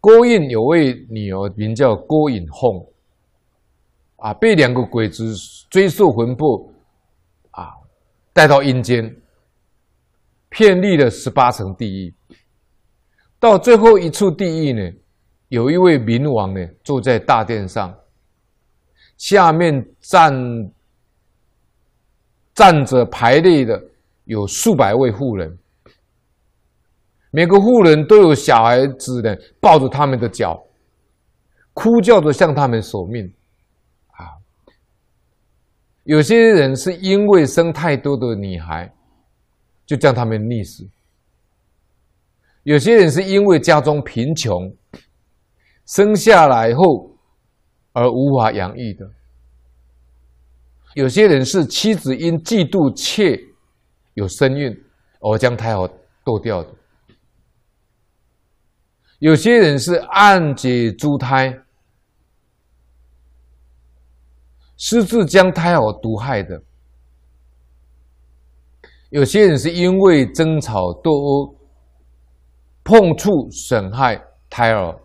郭印有位女儿名叫郭引凤，啊，被两个鬼子追溯魂魄，啊，带到阴间，遍历了十八层地狱，到最后一处地狱呢，有一位冥王呢，坐在大殿上，下面站站着排列的有数百位妇人。每个妇人都有小孩子呢，抱着他们的脚，哭叫着向他们索命，啊！有些人是因为生太多的女孩，就将他们溺死；有些人是因为家中贫穷，生下来后而无法养育的；有些人是妻子因嫉妒妾有身孕而将胎儿堕掉的。有些人是暗解珠胎，私自将胎儿毒害的；有些人是因为争吵斗殴，碰触损害胎儿；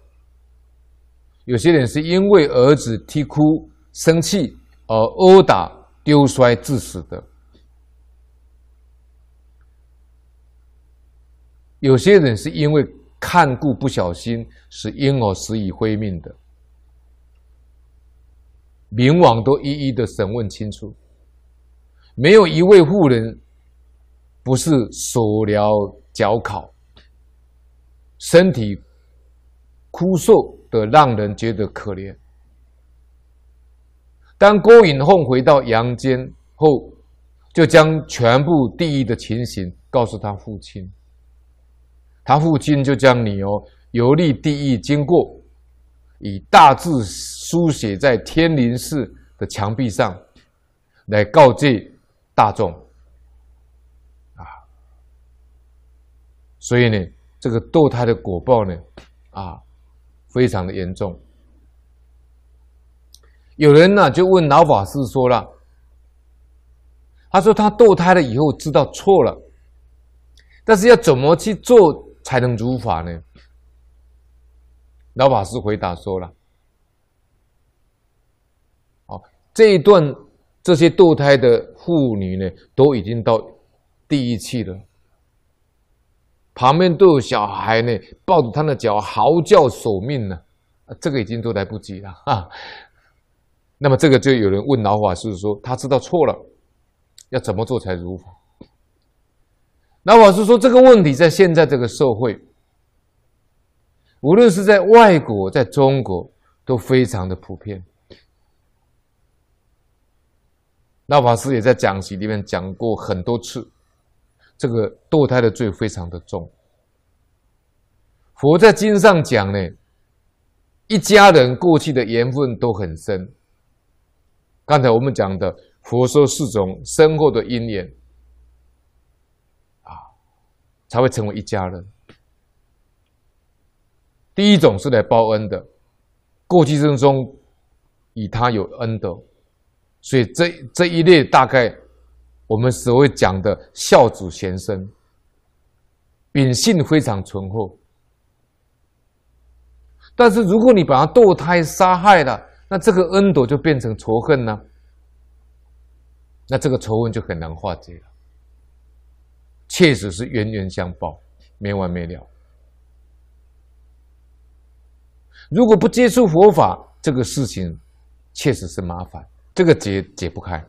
有些人是因为儿子啼哭生气而殴打丢摔致死的；有些人是因为。看顾不小心，使婴儿死于非命的，冥王都一一的审问清楚，没有一位妇人不是手镣脚铐，身体枯瘦的让人觉得可怜。当郭引凤回到阳间后，就将全部地狱的情形告诉他父亲。他父亲就将你哦游历地狱经过，以大字书写在天灵寺的墙壁上，来告诫大众。啊，所以呢，这个堕胎的果报呢，啊，非常的严重。有人呢就问老法师说了，他说他堕胎了以后知道错了，但是要怎么去做？才能如法呢？老法师回答说了：“好，这一段这些堕胎的妇女呢，都已经到地狱去了，旁边都有小孩呢，抱着他的脚嚎叫索命呢，这个已经都来不及了哈。那么这个就有人问老法师说，他知道错了，要怎么做才如法？”那我是说，这个问题在现在这个社会，无论是在外国，在中国，都非常的普遍。那法师也在讲席里面讲过很多次，这个堕胎的罪非常的重。佛在经上讲呢，一家人过去的缘分都很深。刚才我们讲的，佛说四种深厚的因缘。才会成为一家人。第一种是来报恩的，过去生中与他有恩德，所以这这一类大概我们所谓讲的孝子贤孙，秉性非常醇厚。但是如果你把他堕胎杀害了，那这个恩德就变成仇恨了，那这个仇恨就很难化解了。确实是冤冤相报，没完没了。如果不接触佛法，这个事情确实是麻烦，这个解解不开。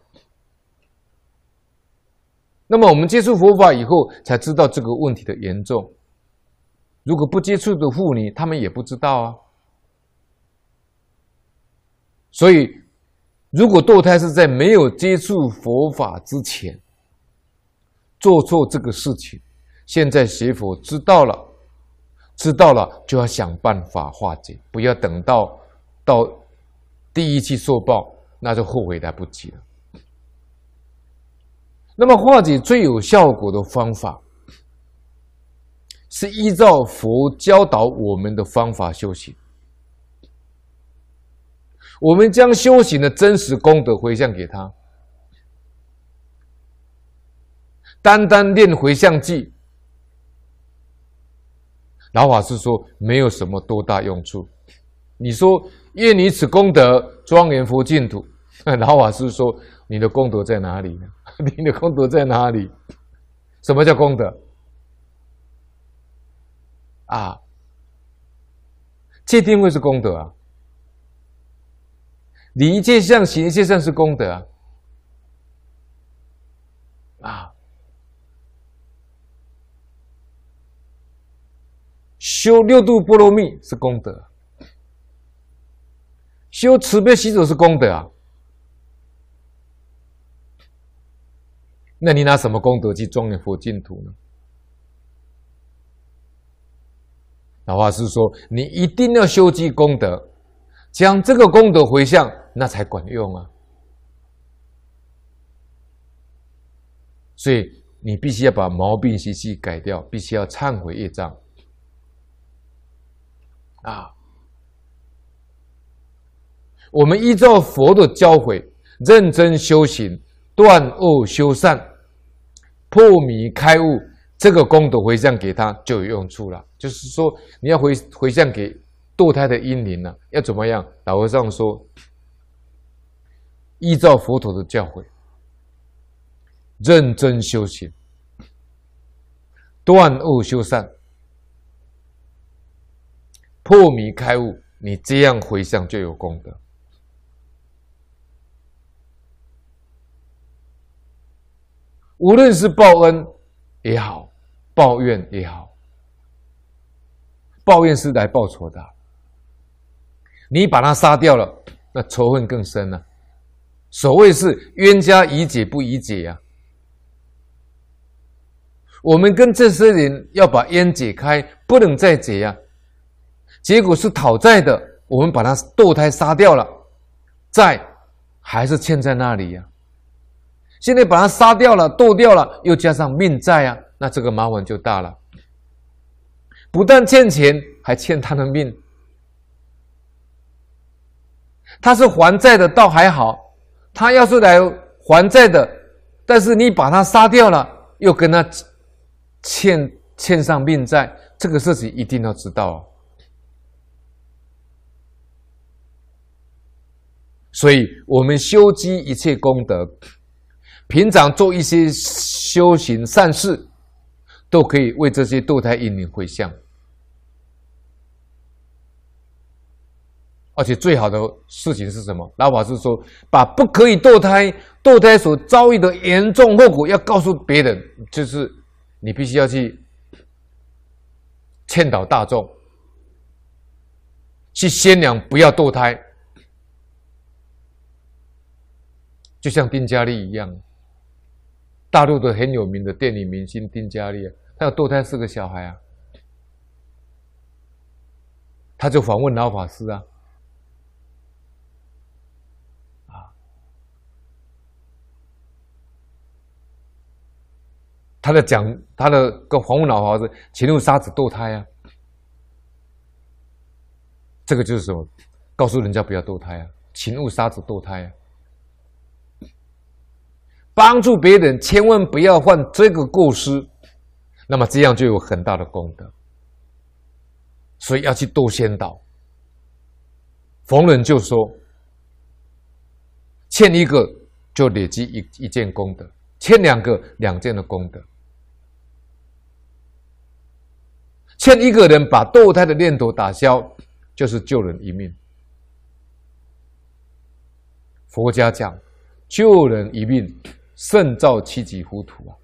那么我们接触佛法以后，才知道这个问题的严重。如果不接触的妇女，他们也不知道啊。所以，如果堕胎是在没有接触佛法之前，做错这个事情，现在学佛知道了，知道了就要想办法化解，不要等到到第一期受报，那就后悔来不及了。那么化解最有效果的方法，是依照佛教导我们的方法修行。我们将修行的真实功德回向给他。单单练回向偈，老法师说没有什么多大用处。你说愿以此功德庄严佛净土，老法师说你的功德在哪里呢？你的功德在哪里？什么叫功德？啊，戒定慧是功德啊，理一切相行一切相是功德啊，啊，修六度波罗蜜是功德，修慈悲喜舍是功德啊，那你拿什么功德去庄严佛净土呢？老法师说：“你一定要修积功德，将这个功德回向，那才管用啊！所以你必须要把毛病习气改掉，必须要忏悔业障啊！我们依照佛的教诲，认真修行，断恶修善，破迷开悟。”这个功德回向给他就有用处了。就是说，你要回回向给堕胎的婴灵呢，要怎么样？老和尚说，依照佛陀的教诲，认真修行，断恶修善，破迷开悟，你这样回向就有功德。无论是报恩也好。抱怨也好，抱怨是来报仇的。你把他杀掉了，那仇恨更深了。所谓是冤家宜解不宜结呀。我们跟这些人要把冤解开，不能再解呀。结果是讨债的，我们把他堕胎杀掉了，债还是欠在那里呀。现在把他杀掉了，堕掉了，又加上命债啊。那这个麻烦就大了，不但欠钱，还欠他的命。他是还债的，倒还好；他要是来还债的，但是你把他杀掉了，又跟他欠欠上命债，这个事情一定要知道哦。所以，我们修积一切功德，平常做一些修行善事。都可以为这些堕胎婴灵回向，而且最好的事情是什么？老法师说，把不可以堕胎、堕胎所遭遇的严重后果要告诉别人，就是你必须要去劝导大众，去宣扬不要堕胎，就像丁嘉丽一样。大陆的很有名的电影明星丁嘉丽啊，她有堕胎四个小孩啊，他就访问老法师啊，啊，他在讲他的跟访问老法师，请用沙子堕胎啊，这个就是什么？告诉人家不要堕胎啊，请勿沙子堕胎啊。帮助别人，千万不要犯这个过失，那么这样就有很大的功德。所以要去多宣导。逢人就说，欠一个就累积一一件功德，欠两个两件的功德。欠一个人把堕胎的念头打消，就是救人一命。佛家讲，救人一命。胜造七级浮屠啊！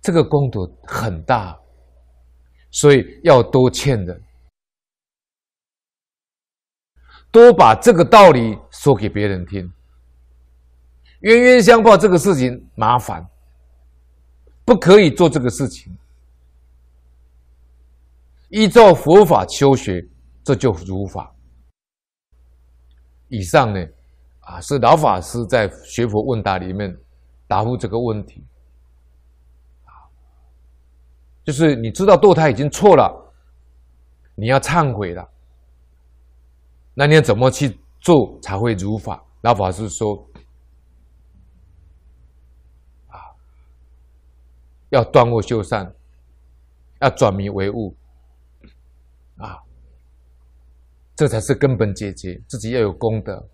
这个功德很大，所以要多劝人，多把这个道理说给别人听。冤冤相报这个事情麻烦，不可以做这个事情。依照佛法修学，这就如法。以上呢，啊，是老法师在学佛问答里面答复这个问题，啊，就是你知道堕胎已经错了，你要忏悔了，那你要怎么去做才会如法？老法师说，啊，要断恶修善，要转迷为悟，啊，这才是根本解决。自己要有功德，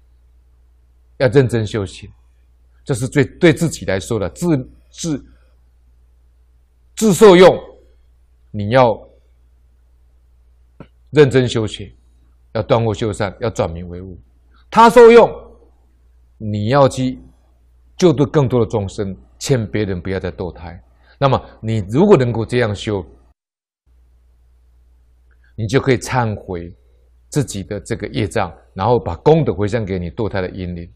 要认真修行，这是最对自己来说的自自自受用。你要认真修行，要断恶修善，要转名为悟。他受用，你要去救度更多的众生，劝别人不要再堕胎。那么，你如果能够这样修，你就可以忏悔自己的这个业障，然后把功德回向给你堕胎的婴灵。